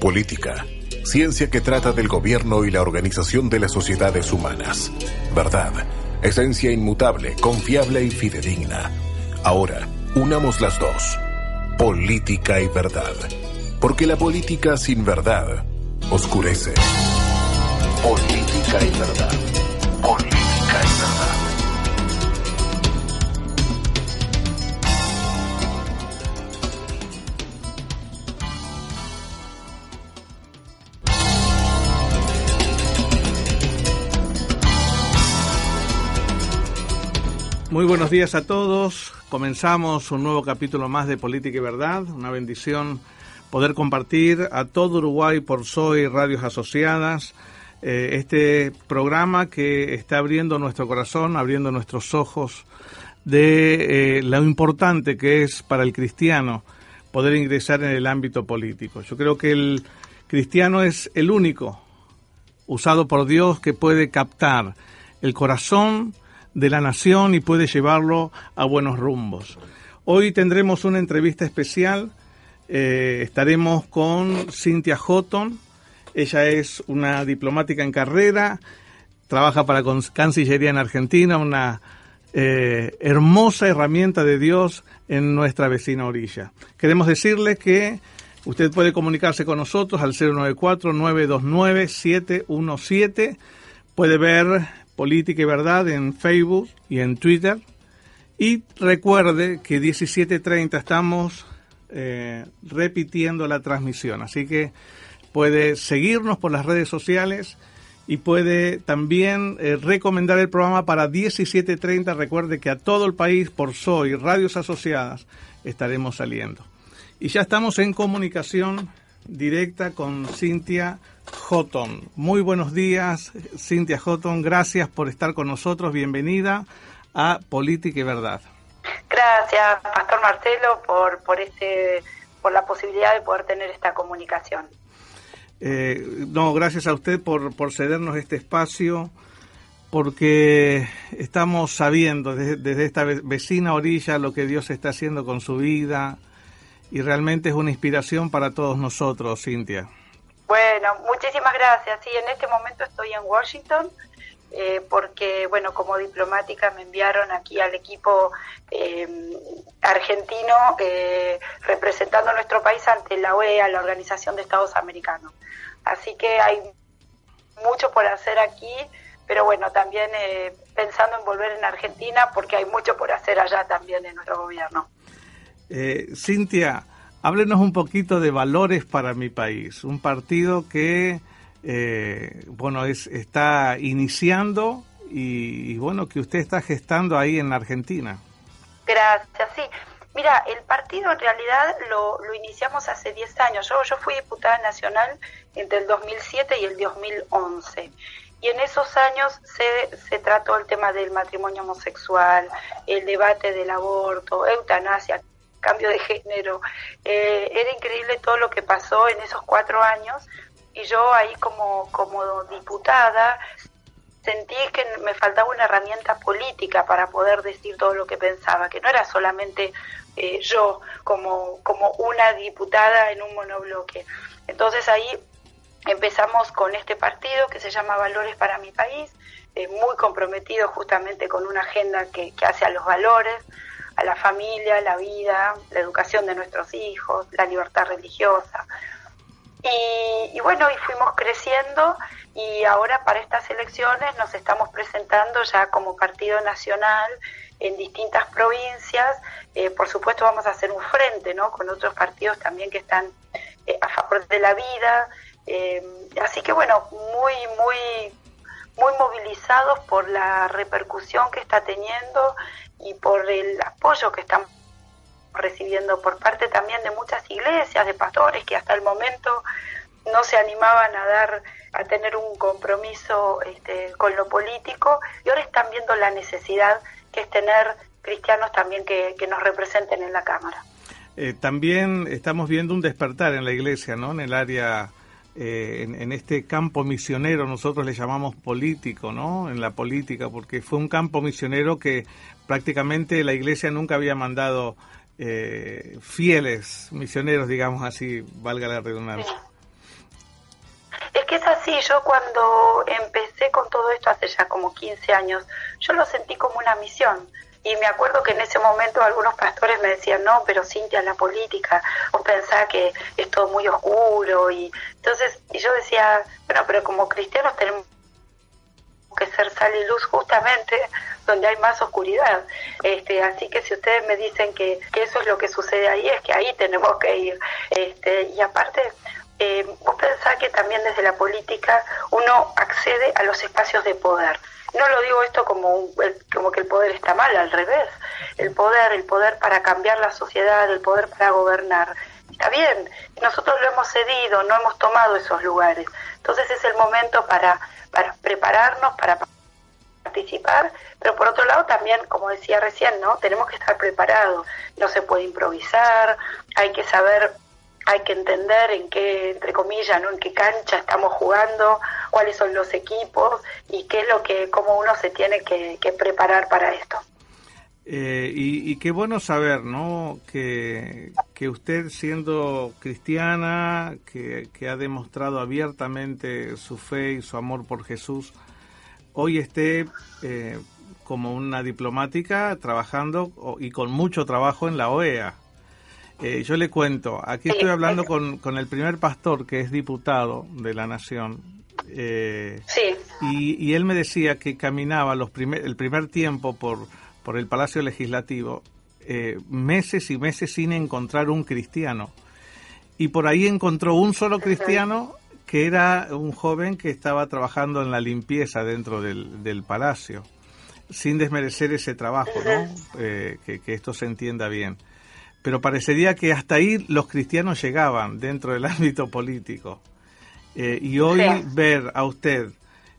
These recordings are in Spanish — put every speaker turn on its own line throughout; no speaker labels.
Política. Ciencia que trata del gobierno y la organización de las sociedades humanas. Verdad. Esencia inmutable, confiable y fidedigna. Ahora, unamos las dos. Política y verdad. Porque la política sin verdad oscurece. Política y verdad.
Muy buenos días a todos. Comenzamos un nuevo capítulo más de Política y Verdad. Una bendición poder compartir a todo Uruguay por Soy Radios Asociadas eh, este programa que está abriendo nuestro corazón, abriendo nuestros ojos de eh, lo importante que es para el cristiano poder ingresar en el ámbito político. Yo creo que el cristiano es el único usado por Dios que puede captar el corazón, de la nación y puede llevarlo a buenos rumbos. Hoy tendremos una entrevista especial. Eh, estaremos con Cynthia Houghton. Ella es una diplomática en carrera, trabaja para Cancillería en Argentina, una eh, hermosa herramienta de Dios en nuestra vecina orilla. Queremos decirle que usted puede comunicarse con nosotros al 094-929-717. Puede ver Política y Verdad en Facebook y en Twitter. Y recuerde que 17.30 estamos eh, repitiendo la transmisión, así que puede seguirnos por las redes sociales y puede también eh, recomendar el programa para 17.30. Recuerde que a todo el país por Soy, Radios Asociadas, estaremos saliendo. Y ya estamos en comunicación directa con Cintia Houghton. Muy buenos días, Cintia Houghton. Gracias por estar con nosotros. Bienvenida a Política y Verdad.
Gracias, Pastor Marcelo, por, por, este, por la posibilidad de poder tener esta comunicación.
Eh, no, gracias a usted por, por cedernos este espacio, porque estamos sabiendo desde, desde esta vecina orilla lo que Dios está haciendo con su vida, y realmente es una inspiración para todos nosotros, Cintia.
Bueno, muchísimas gracias. Sí, en este momento estoy en Washington eh, porque, bueno, como diplomática me enviaron aquí al equipo eh, argentino eh, representando a nuestro país ante la OEA, la Organización de Estados Americanos. Así que hay mucho por hacer aquí, pero bueno, también pensando en volver en Argentina porque hay mucho por hacer allá también en nuestro gobierno.
Eh, Cintia, háblenos un poquito de Valores para mi país, un partido que, eh, bueno, es, está iniciando y, bueno, que usted está gestando ahí en Argentina.
Gracias, sí. Mira, el partido en realidad lo, lo iniciamos hace 10 años. Yo, yo fui diputada nacional entre el 2007 y el 2011 y en esos años se, se, trató el tema del matrimonio homosexual, el debate del aborto, eutanasia, cambio de género. Eh, era increíble todo lo que pasó en esos cuatro años y yo ahí como, como diputada sentí que me faltaba una herramienta política para poder decir todo lo que pensaba, que no era solamente eh, yo como, como una diputada en un monobloque. Entonces ahí empezamos con este partido que se llama Valores para mi país, eh, muy comprometido justamente con una agenda que, que hace a los valores, a la familia, la vida, la educación de nuestros hijos, la libertad religiosa. Y, bueno, y fuimos creciendo y ahora para estas elecciones nos estamos presentando ya como partido nacional en distintas provincias. Eh, por supuesto vamos a hacer un frente ¿no? con otros partidos también que están eh, a favor de la vida. Eh, así que bueno, muy, muy, muy movilizados por la repercusión que está teniendo y por el apoyo que estamos recibiendo por parte también de muchas iglesias, de pastores que hasta el momento no se animaban a dar a tener un compromiso este, con lo político y ahora están viendo la necesidad que es tener cristianos también que, nos representen en la Cámara.
Eh, también estamos viendo un despertar en la iglesia, ¿no? En el área, eh, en, este campo misionero, nosotros le llamamos político, ¿no? En la política, porque fue un campo misionero que prácticamente la iglesia nunca había mandado eh, fieles misioneros, digamos así, valga la redundancia.
Es que es así, yo cuando empecé con todo esto hace ya como 15 años, yo lo sentí como una misión. Y me acuerdo que en ese momento algunos pastores me decían, no, pero Cintia, la política, vos pensás que es todo muy oscuro. Y entonces y yo decía, bueno, pero como cristianos tenemos que ser sal y luz justamente donde hay más oscuridad. Este, así que si ustedes me dicen que, que eso es lo que sucede ahí, es que ahí tenemos que ir. Este, y aparte, eh, vos pensás que también desde la política uno accede a los espacios de poder. No lo digo esto como, como que el poder está mal, al revés. El poder, el poder para cambiar la sociedad, el poder para gobernar. Está bien, nosotros lo hemos cedido, no hemos tomado esos lugares. Entonces es el momento para, para prepararnos, para participar, pero por otro lado también, como decía recién, ¿no? Tenemos que estar preparados. No se puede improvisar, hay que saber hay que entender en qué, entre comillas, ¿no? en qué cancha estamos jugando, cuáles son los equipos y qué es lo que, cómo uno se tiene que, preparar para esto.
Eh, y, qué bueno saber, ¿no? Que, que usted siendo cristiana, que, que, ha demostrado abiertamente su fe y su amor por Jesús, hoy esté eh, como una diplomática trabajando y con mucho trabajo en la OEA. Eh, yo le cuento, aquí estoy hablando con, con, el primer pastor que es diputado de la Nación. Eh, sí. y, él me decía que caminaba los primer, el primer tiempo por, por el Palacio Legislativo eh, meses y meses sin encontrar un cristiano. Y por ahí encontró un solo cristiano que era un joven que estaba trabajando en la limpieza dentro del, del palacio, sin desmerecer ese trabajo, ¿no? que, que, esto se entienda bien pero parecería que hasta ahí los cristianos llegaban dentro del ámbito político. Eh, y hoy ver a usted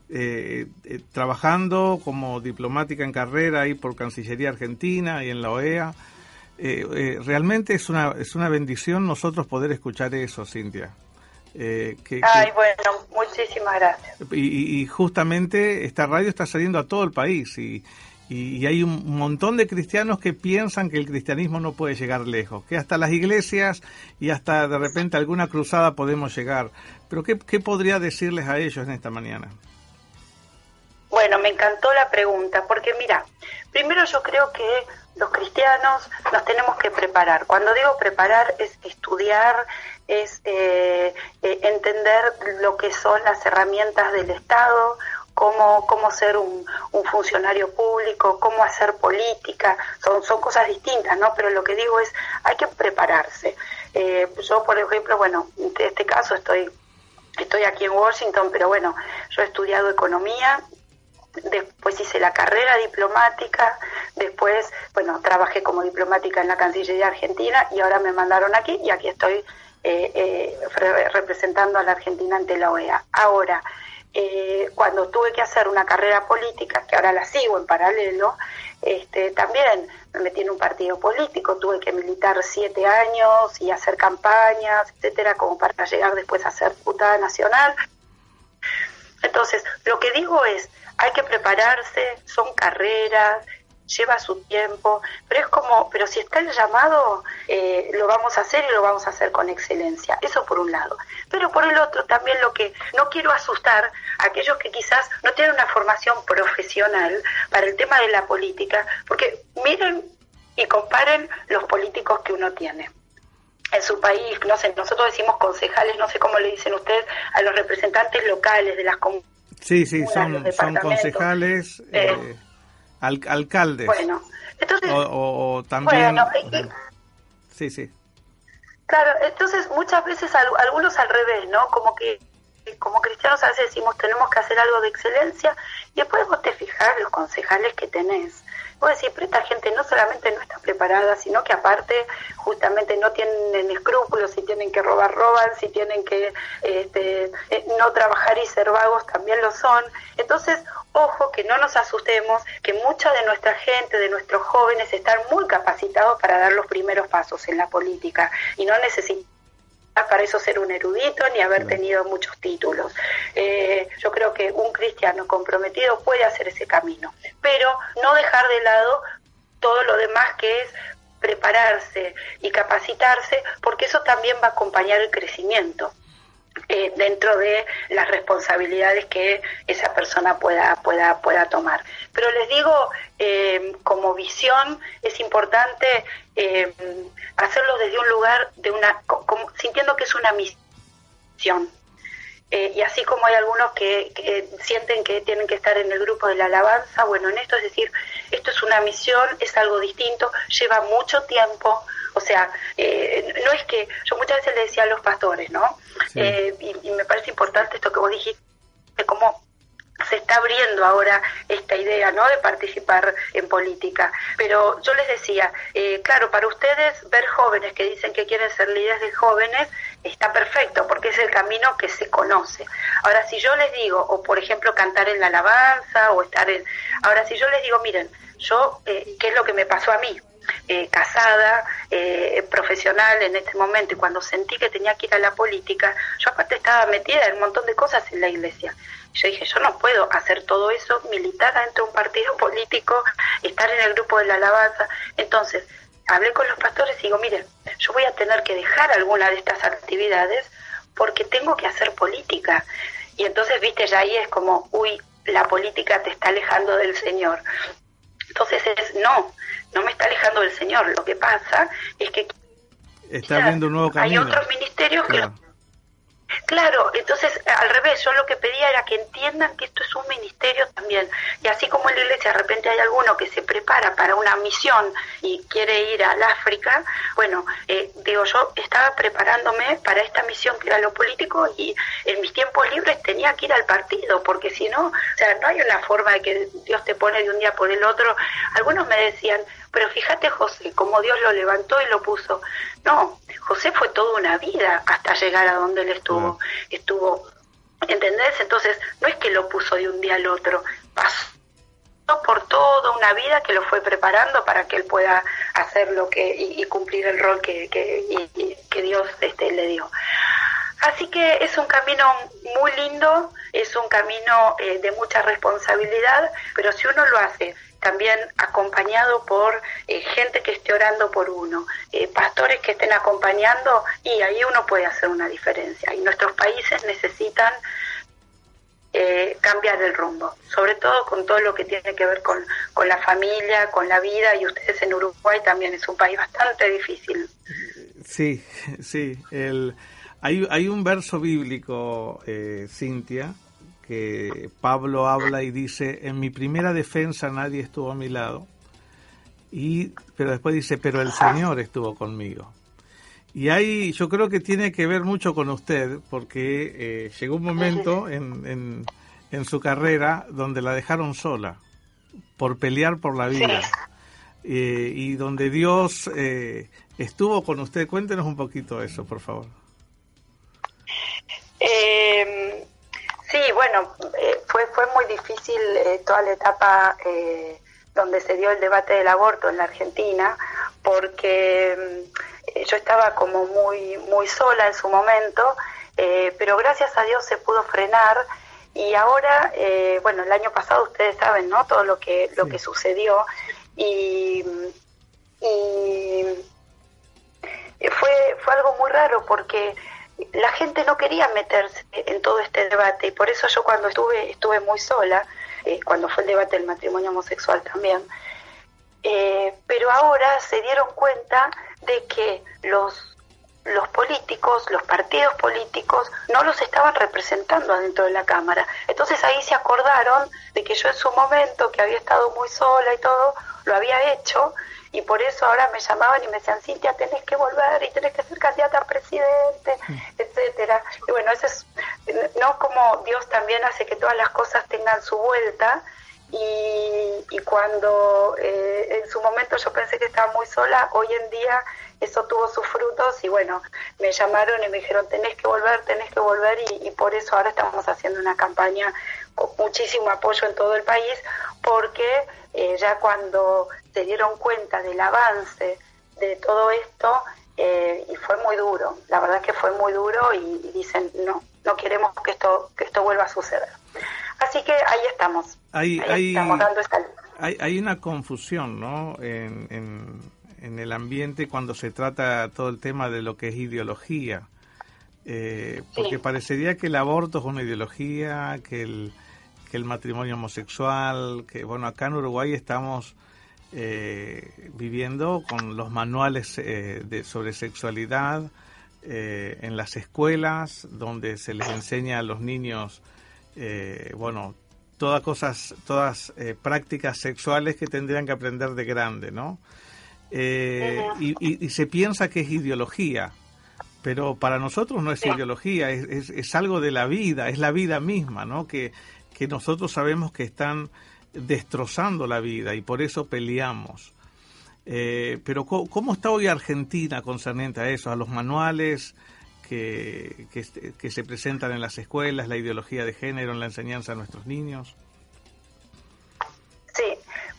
eh, eh, trabajando como diplomática en carrera ahí por Cancillería Argentina y en la OEA, realmente es una, es una bendición nosotros poder escuchar eso, Cintia.
Ay, bueno, muchísimas gracias.
Y, y, justamente esta radio está saliendo a todo el país y, y, hay un montón de cristianos que piensan que el cristianismo no puede llegar lejos, que hasta las iglesias y hasta de repente alguna cruzada podemos llegar. Pero ¿qué, podría decirles a ellos en esta mañana?
Bueno, me encantó la pregunta, porque mira, primero yo creo que los cristianos nos tenemos que preparar. Cuando digo preparar es estudiar, es eh, eh, entender lo que son las herramientas del Estado, cómo, cómo ser un, funcionario público, cómo hacer política, son, son cosas distintas, ¿no? Pero lo que digo es, hay que prepararse. Eh, yo, por ejemplo, bueno, en este caso estoy, estoy aquí en Washington, pero bueno, yo he estudiado economía, después hice la carrera diplomática, después, bueno, trabajé como diplomática en la Cancillería Argentina y ahora me mandaron aquí y aquí estoy eh, eh, representando a la Argentina ante la OEA. Ahora, eh, cuando tuve que hacer una carrera política, que ahora la sigo en paralelo, este, también me metí en un partido político, tuve que militar siete años y hacer campañas, etcétera, como para llegar después a ser diputada nacional. Entonces, lo que digo es, hay que prepararse, son carreras, lleva su tiempo, pero es como, pero si está el llamado, eh, lo vamos a hacer y lo vamos a hacer con excelencia. Eso por un lado. Pero por el otro, también lo que no quiero asustar a aquellos que quizás no tienen una formación profesional para el tema de la política, porque miren y comparen los políticos que uno tiene en su país, no sé, nosotros decimos concejales, no sé cómo le dicen ustedes a los representantes locales de las comunidades.
Sí, sí, son, son concejales. Eh, eh al, alcaldes.
Bueno, entonces...
O, también... sí, sí.
Claro, entonces muchas veces algunos al revés, ¿no? Como que como cristianos a veces decimos tenemos que hacer algo de excelencia y después vos te fijas los concejales que tenés. Vos decís, pero esta gente no solamente no está preparada, sino que aparte justamente no tienen escrúpulos, si tienen que robar, roban, si tienen que este, eh, no trabajar y ser vagos, también lo son. Entonces, ojo que no nos asustemos, que mucha de nuestra gente, de nuestros jóvenes, están muy capacitados para dar los primeros pasos en la política y no necesitan para eso ser un erudito ni haber tenido muchos títulos. Eh, yo creo que un cristiano comprometido puede hacer ese camino, pero no dejar de lado todo lo demás que es prepararse y capacitarse, porque eso también va a acompañar el crecimiento. Eh, dentro de las responsabilidades que esa persona pueda pueda pueda tomar. Pero les digo eh, como visión es importante eh, hacerlo desde un lugar de una sintiendo que es una misión y así como hay algunos que, que, sienten que tienen que estar en el grupo de la alabanza, bueno, en esto es decir, esto es una misión, es algo distinto, lleva mucho tiempo, o sea, eh, no es que yo muchas veces le decía a los pastores, ¿no? Eh, y, me parece importante esto que vos dijiste, de cómo se está abriendo ahora esta idea, ¿no? De participar en política. Pero yo les decía, eh, claro, para ustedes ver jóvenes que dicen que quieren ser líderes de jóvenes está perfecto, porque es el camino que se conoce. Ahora, si yo les digo, o por ejemplo cantar en la alabanza, o estar en... Ahora, si yo les digo, miren, yo, ¿qué es lo que me pasó a mí? Eh, casada, eh, profesional en este momento, y cuando sentí que tenía que ir a la política, yo aparte estaba metida en un montón de cosas en la iglesia. Yo dije, yo no puedo hacer todo eso, militar dentro de un partido político, estar en el grupo de la alabanza. Entonces, hablé con los pastores y digo, miren, yo voy a tener que dejar alguna de estas actividades porque tengo que hacer política. Y entonces, viste, ya ahí es como, uy, la política te está alejando del Señor. Entonces es, no, no me está alejando del Señor. Lo que pasa es que...
Está abriendo un nuevo camino.
Hay otros ministerios que Claro, entonces al revés, yo lo que pedía era que entiendan que esto es un ministerio también. Y así como en la iglesia de repente hay alguno que se prepara para una misión y quiere ir al África, bueno, eh, digo, yo estaba preparándome para esta misión que era lo político y en mis tiempos libres tenía que ir al partido, porque si no, o sea, no hay una forma de que Dios te pone de un día por el otro. Algunos me decían, pero fíjate José, como Dios lo levantó y lo puso. No, José fue toda una vida hasta llegar a donde él estuvo. Estuvo, ¿entendés? Entonces, no es que lo puso de un día al otro, pasó por toda una vida que lo fue preparando para que él pueda hacer lo que y, cumplir el rol que, que, que Dios este, le dio. Así que es un camino muy lindo, es un camino eh, de mucha responsabilidad, pero si uno lo hace también acompañado por eh, gente que esté orando por uno, eh, pastores que estén acompañando y ahí uno puede hacer una diferencia. Y nuestros países necesitan eh, cambiar el rumbo, sobre todo con todo lo que tiene que ver con, con la familia, con la vida y ustedes en Uruguay también es un país bastante difícil.
Sí, sí. El, hay, hay un verso bíblico, Cintia, que Pablo habla y dice, en mi primera defensa nadie estuvo a mi lado, y, pero después dice, pero el Señor estuvo conmigo. Y ahí yo creo que tiene que ver mucho con usted, porque eh, llegó un momento en, en, su carrera donde la dejaron sola, por pelear por la vida, eh, y donde Dios eh, estuvo con usted. Cuéntenos un poquito eso, por favor.
Eh, Sí, bueno, eh, fue, fue muy difícil eh, toda la etapa eh, donde se dio el debate del aborto en la Argentina, porque mm, yo estaba como muy, muy sola en su momento, pero gracias a Dios se pudo frenar. Y ahora, bueno, el año pasado ustedes saben, ¿no? Todo lo que, lo que sucedió. Y, y fue, fue algo muy raro porque la gente no quería meterse en todo este debate y por eso yo cuando estuve estuve muy sola eh, cuando fue el debate del matrimonio homosexual también eh, pero ahora se dieron cuenta de que los los políticos, los partidos políticos, no los estaban representando adentro de la Cámara. Entonces ahí se acordaron de que yo en su momento, que había estado muy sola y todo, lo había hecho y por eso ahora me llamaban y me decían, Cintia, tenés que volver y tenés que ser candidata a presidente, mm. etcétera. Y bueno, ese es no como Dios también hace que todas las cosas tengan su vuelta y, y cuando eh, en su momento yo pensé que estaba muy sola, hoy en día eso tuvo sus frutos y bueno, me llamaron y me dijeron tenés que volver, tenés que volver y, por eso ahora estamos haciendo una campaña con muchísimo apoyo en todo el país porque eh, ya cuando se dieron cuenta del avance de todo esto eh, y fue muy duro, la verdad que fue muy duro y, dicen no, no queremos que esto, que esto vuelva a suceder. Así que ahí estamos.
Ahí, ahí estamos dando esta hay, hay una confusión, ¿no? en en el ambiente cuando se trata todo el tema de lo que es ideología. Eh, porque parecería que el aborto es una ideología, que el, que el matrimonio homosexual, que bueno, acá en Uruguay estamos eh, viviendo con los manuales eh, de, sobre sexualidad en las escuelas, donde se les enseña a los niños, bueno, todas cosas, todas prácticas sexuales que tendrían que aprender de grande, ¿no? Eh, y, se piensa que es ideología, pero para nosotros no es ideología, es, es, algo de la vida, es la vida misma, ¿no? Que, que nosotros sabemos que están destrozando la vida y por eso peleamos. Eh, pero ¿cómo, está hoy Argentina concerniente a eso, a los manuales que, que, que se presentan en las escuelas, la ideología de género en la enseñanza a nuestros niños?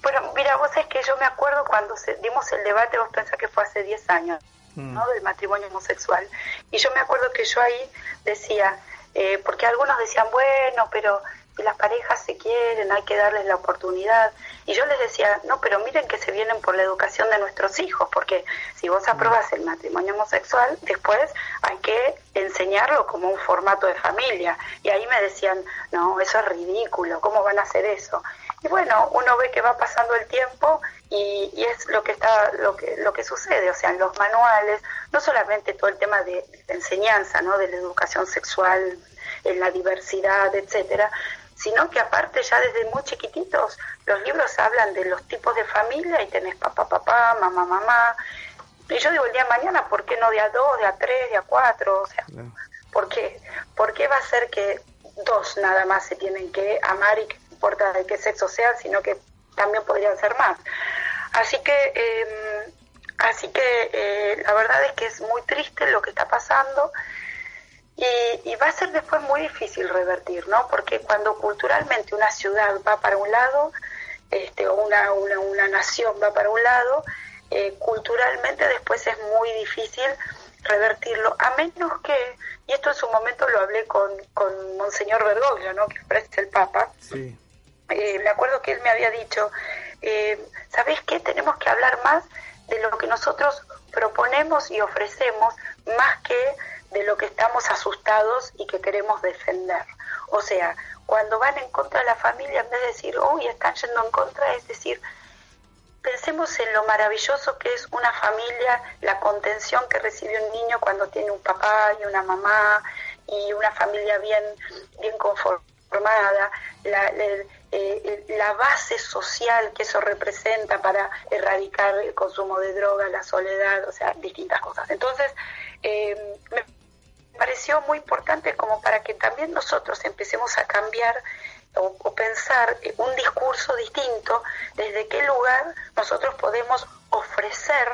Bueno, mira, vos es que yo me acuerdo cuando dimos el debate, vos pensás que fue hace 10 años, mm. ¿no? Del matrimonio homosexual. Y yo me acuerdo que yo ahí decía, eh, porque algunos decían, bueno, pero si las parejas se quieren, hay que darles la oportunidad. Y yo les decía, no, pero miren que se vienen por la educación de nuestros hijos, porque si vos mm. aprobas el matrimonio homosexual, después hay que enseñarlo como un formato de familia. Y ahí me decían, no, eso es ridículo, ¿cómo van a hacer eso? Y bueno, uno ve que va pasando el tiempo y, es lo que está lo que lo que sucede, o sea, en los manuales, no solamente todo el tema de, enseñanza, ¿no? de la educación sexual, en la diversidad, etcétera, sino que aparte ya desde muy chiquititos los libros hablan de los tipos de familia y tenés papá, papá, mamá, mamá. Y yo digo el día de mañana, ¿por qué no de a dos, de a tres, de a cuatro? O sea, ¿por qué? ¿Por qué va a ser que dos nada más se tienen que amar y que importa de qué sexo sea, sino que también podrían ser más. Así que, em, así que eh, la verdad es que es muy triste lo que está pasando y, va a ser después muy difícil revertir, ¿no? Porque cuando culturalmente una ciudad va para un lado, este, o una, una, una nación va para un lado, eh, culturalmente después es muy difícil revertirlo, a menos que, y esto en su momento lo hablé con, con Monseñor Bergoglio, ¿no? que ofrece el Papa, sí. Eh, me acuerdo que él me había dicho, eh, ¿sabés qué? Tenemos que hablar más de lo que nosotros proponemos y ofrecemos más que de lo que estamos asustados y que queremos defender. O sea, cuando van en contra de la familia, en vez de decir, uy, están yendo en contra, es decir, pensemos en lo maravilloso que es una familia, la contención que recibe un niño cuando tiene un papá y una mamá y una familia bien, bien conformada, la, eh, la base social que eso representa para erradicar el consumo de droga, la soledad, o sea, distintas cosas. Entonces, eh, me pareció muy importante como para que también nosotros empecemos a cambiar o, pensar un discurso distinto, desde qué lugar nosotros podemos ofrecer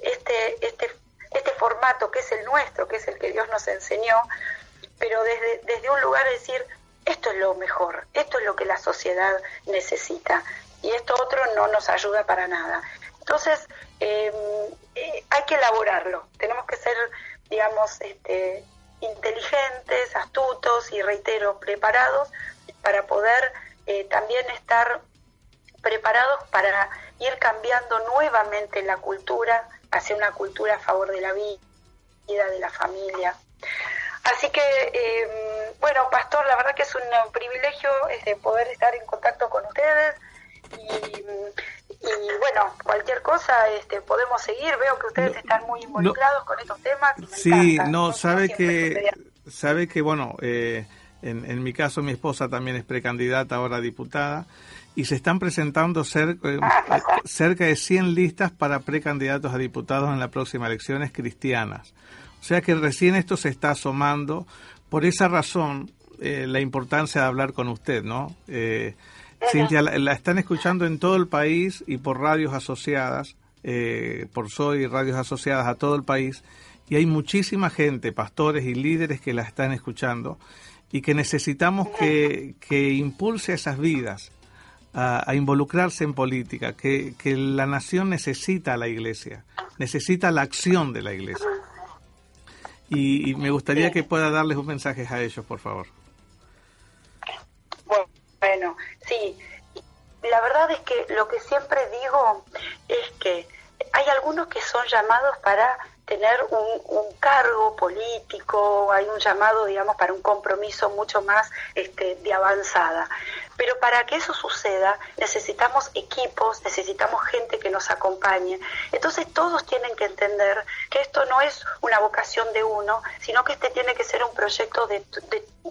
este, este, este formato que es el nuestro, que es el que Dios nos enseñó, pero desde, desde un lugar de decir, esto es lo mejor, esto es lo que la sociedad necesita y esto otro no nos ayuda para nada. Entonces, em, eh, hay que elaborarlo, tenemos que ser, digamos, este, inteligentes, astutos y, reitero, preparados para poder eh, también estar preparados para ir cambiando nuevamente la cultura hacia una cultura a favor de la vida, de la familia. Así que, eh, bueno, Pastor, la verdad que es un privilegio este, poder estar en contacto con ustedes y, bueno, cualquier cosa este, podemos seguir. Veo que ustedes están muy involucrados con estos temas.
sí, no, sabe que, sabe que, bueno, eh, en, en mi caso mi esposa también es precandidata ahora a diputada y se están presentando cerca, eh, cerca de 100 listas para precandidatos a diputados en las próximas elecciones cristianas. O sea que recién esto se está asomando por esa razón, eh, la importancia de hablar con usted, ¿no? Eh, Cintia, la, están escuchando en todo el país y por radios asociadas, eh, por Soy radios asociadas a todo el país, y hay muchísima gente, pastores y líderes que la están escuchando y que necesitamos que, que impulse esas vidas a, involucrarse en política, que, que la nación necesita a la iglesia, necesita la acción de la iglesia. Y, me gustaría que pueda darles un mensaje a ellos, por favor.
Bueno, sí. La verdad es que lo que siempre digo es que hay algunos que son llamados para tener un, cargo político, hay un llamado, digamos, para un compromiso mucho más este, de avanzada. Pero para que eso suceda necesitamos equipos, necesitamos gente que nos acompañe. Entonces todos tienen que entender que esto no es una vocación de uno, sino que este tiene que ser un proyecto de,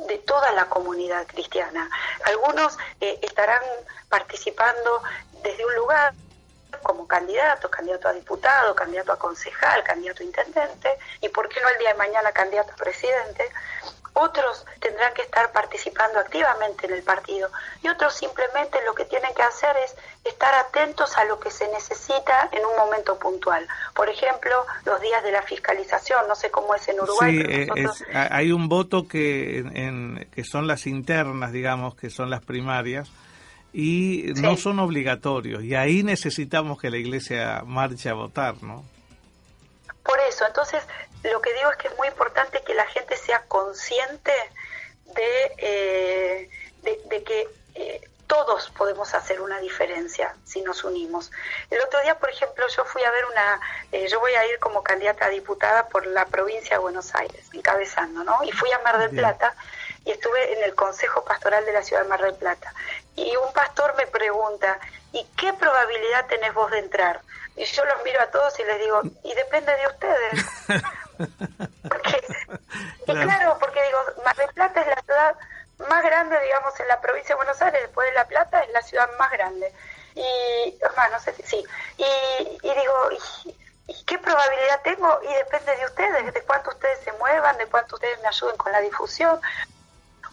de, toda la comunidad cristiana. Algunos eh, estarán participando desde un lugar como candidato, candidato a diputado, candidato a concejal, candidato a intendente, y por qué no el día de mañana candidato a presidente. Otros tendrán que estar participando activamente en el partido y otros simplemente lo que tienen que hacer es estar atentos a lo que se necesita en un momento puntual. Por ejemplo, los días de la fiscalización, no sé cómo es en Uruguay.
Sí, hay un voto que, en, que son las internas, digamos, que son las primarias, y no son obligatorios y ahí necesitamos que la iglesia marche a votar, ¿no?
Por eso, entonces lo que digo es que es muy importante que la gente sea consciente de, eh, de, que eh, todos podemos hacer una diferencia si nos unimos. El otro día, por ejemplo, yo fui a ver una, eh, yo voy a ir como candidata a diputada por la provincia de Buenos Aires, encabezando, ¿no? Y fui a Mar del Plata y estuve en el Consejo Pastoral de la Ciudad de Mar del Plata. Y un pastor me pregunta, ¿y qué probabilidad tenés vos de entrar? Y yo los miro a todos y les digo, y depende de ustedes. porque, y claro, porque digo, Mar del Plata es la ciudad más grande, digamos, en la provincia de Buenos Aires, después de La Plata, es la ciudad más grande. Y, no sé si, sí. Y, y digo, ¿y qué probabilidad tengo? Y depende de ustedes, de cuánto ustedes se muevan, de cuánto ustedes me ayuden con la difusión.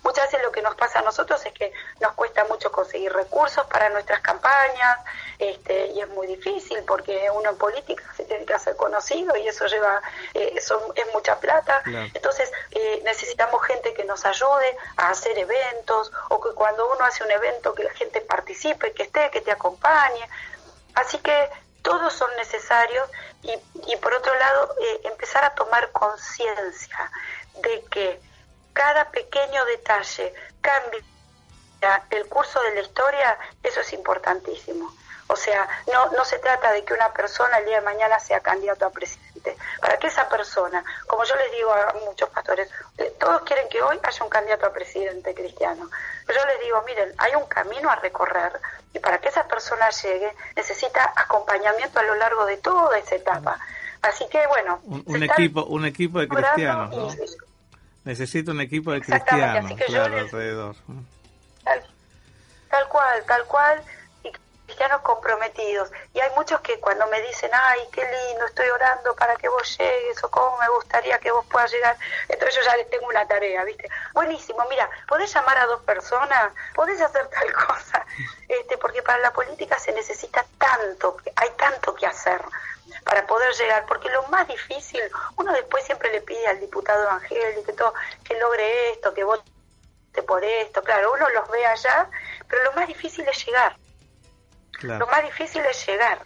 Muchas veces lo que nos pasa a nosotros es que nos cuesta mucho conseguir recursos para nuestras campañas este, y es muy difícil porque uno en política se tiene que hacer conocido y eso lleva, eh, eso es mucha plata. Entonces eh, necesitamos gente que nos ayude a hacer eventos o que cuando uno hace un evento que la gente participe, que esté, que te acompañe. Así que todos son necesarios y, y por otro lado eh, empezar a tomar conciencia de que cada pequeño detalle cambia el curso de la historia, eso es importantísimo. O sea, no, no se trata de que una persona el día de mañana sea candidato a presidente. Para que esa persona, como yo les digo a muchos pastores, todos quieren que hoy haya un candidato a presidente cristiano. Pero yo les digo, miren, hay un camino a recorrer y para que esa persona llegue necesita acompañamiento a lo largo de toda esa etapa. Así que bueno,
un, equipo, un equipo de cristianos. ¿no? Necesito un equipo de cristianos, claro, alrededor.
Tal, cual, tal cual, cristianos comprometidos. Y hay muchos que cuando me dicen, ay, qué lindo, estoy orando para que vos llegues, o cómo me gustaría que vos puedas llegar, entonces yo ya les tengo una tarea, ¿viste? Buenísimo, mira, podés llamar a dos personas, podés hacer tal cosa, este, porque para la política se necesita tanto, hay tanto que hacer para poder llegar, porque lo más difícil, uno después siempre le pide al diputado evangélico todo, que logre esto, que vote por esto, claro, uno los ve allá, pero lo más difícil es llegar. Lo más difícil es llegar.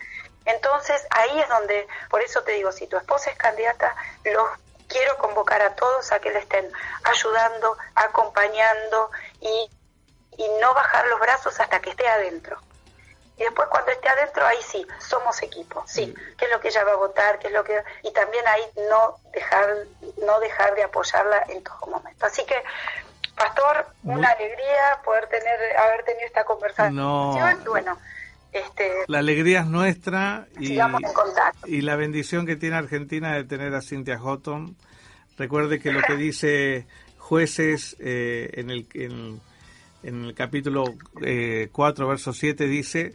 Entonces ahí es donde, por eso te digo, si tu esposa es candidata, los quiero convocar a todos a que le estén ayudando, acompañando y, y no bajar los brazos hasta que esté adentro. Y después cuando esté adentro ahí sí somos equipo sí. Mm. qué es lo que ella va a votar qué es lo que y también ahí no dejar no dejar de apoyarla en todo momento. Así que pastor una alegría poder tener haber tenido esta conversación. No. bueno este,
la alegría es nuestra y, y la bendición que tiene Argentina de tener a Cynthia Houghton. Recuerde que lo que dice jueces eh, en, el, en, en, el capítulo eh, 4, verso 7 dice,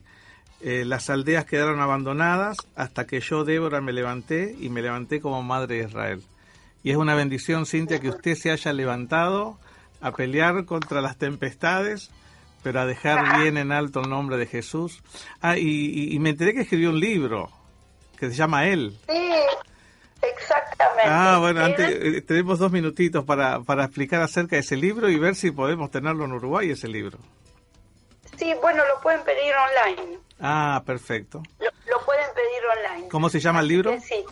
eh, las aldeas quedaron abandonadas hasta que yo, Débora, me levanté y me levanté como madre de Israel. y es una bendición, Cintia, que usted se haya levantado a pelear contra las tempestades, pero a dejar bien en alto el nombre de Jesús. Ah, y, y me enteré que escribió un libro que se llama Él.
Sí, exactamente.
Ah, bueno, antes, eh, tenemos dos minutitos para, para explicar acerca de ese libro y ver si podemos tenerlo en Uruguay, ese libro.
Sí, bueno, lo pueden pedir online.
Ah, perfecto.
Lo, lo pueden pedir online.
¿Cómo se llama el libro?
Sí,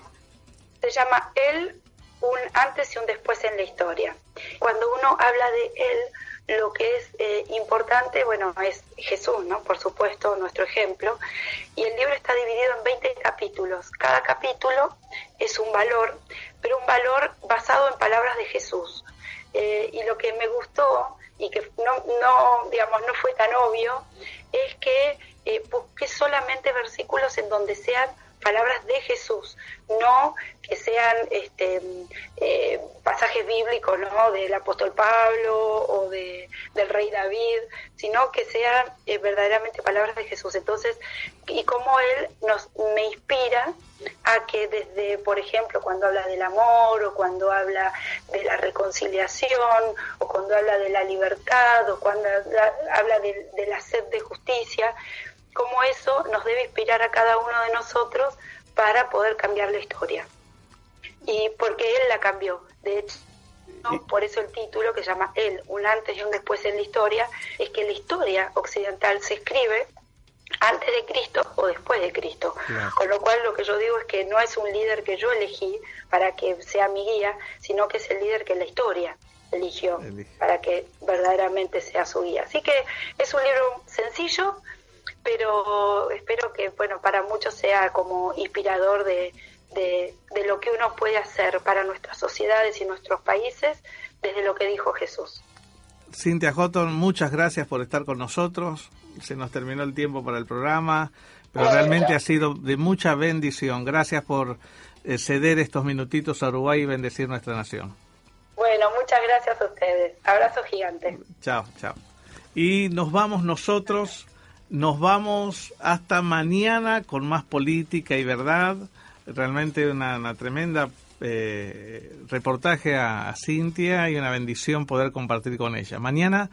se llama Él, un antes y un después en la historia. Cuando uno habla de Él, lo que es eh, importante, bueno, es Jesús, ¿no? Por supuesto, nuestro ejemplo. Y el libro está dividido en 20 capítulos. Cada capítulo es un valor, pero un valor basado en palabras de Jesús. Eh, y lo que me gustó y que no, no, digamos, no fue tan obvio, es que eh, busqué solamente versículos en donde sean palabras de Jesús, no que sean este, eh, pasajes bíblicos ¿no? del apóstol Pablo o de, del rey David, sino que sean eh, verdaderamente palabras de Jesús. Entonces, y cómo Él nos, me inspira a que desde, por ejemplo, cuando habla del amor o cuando habla de la reconciliación o cuando habla de la libertad o cuando habla de la sed de justicia, cómo eso nos debe inspirar a cada uno de nosotros para poder cambiar la historia. Y porque él la cambió. De hecho, por eso el título que llama Él, un antes y un después en la historia, es que la historia occidental se escribe antes de Cristo o después de Cristo. Con lo cual lo que yo digo es que no es un líder que yo elegí para que sea mi guía, sino que es el líder que la historia eligió para que verdaderamente sea su guía. Así que es un libro sencillo, pero espero que, bueno, para muchos sea como inspirador de, de, lo que uno puede hacer para nuestras sociedades y nuestros países desde lo que dijo Jesús.
Cintia Houghton, muchas gracias por estar con nosotros. Se nos terminó el tiempo para el programa, pero realmente ha sido de mucha bendición. Gracias por eh, ceder estos minutitos a Uruguay y bendecir nuestra nación.
Bueno, muchas gracias a ustedes. Abrazo gigante.
Chao, chao. Y nos vamos nosotros nos vamos hasta mañana con más política y verdad. Realmente una, tremenda eh, reportaje a, Cintia y una bendición poder compartir con ella. Mañana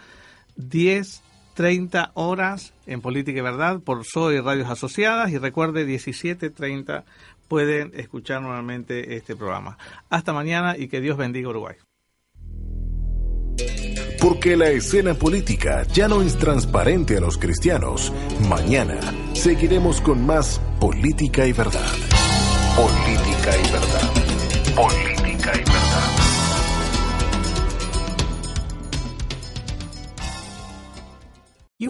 10, 30 horas en Política y Verdad por Soy Radios Asociadas y recuerde 17.30 pueden escuchar nuevamente este programa. Hasta mañana y que Dios bendiga Uruguay.
Porque la escena política ya no es transparente a los cristianos. Mañana seguiremos con más política y verdad. Política y verdad. Política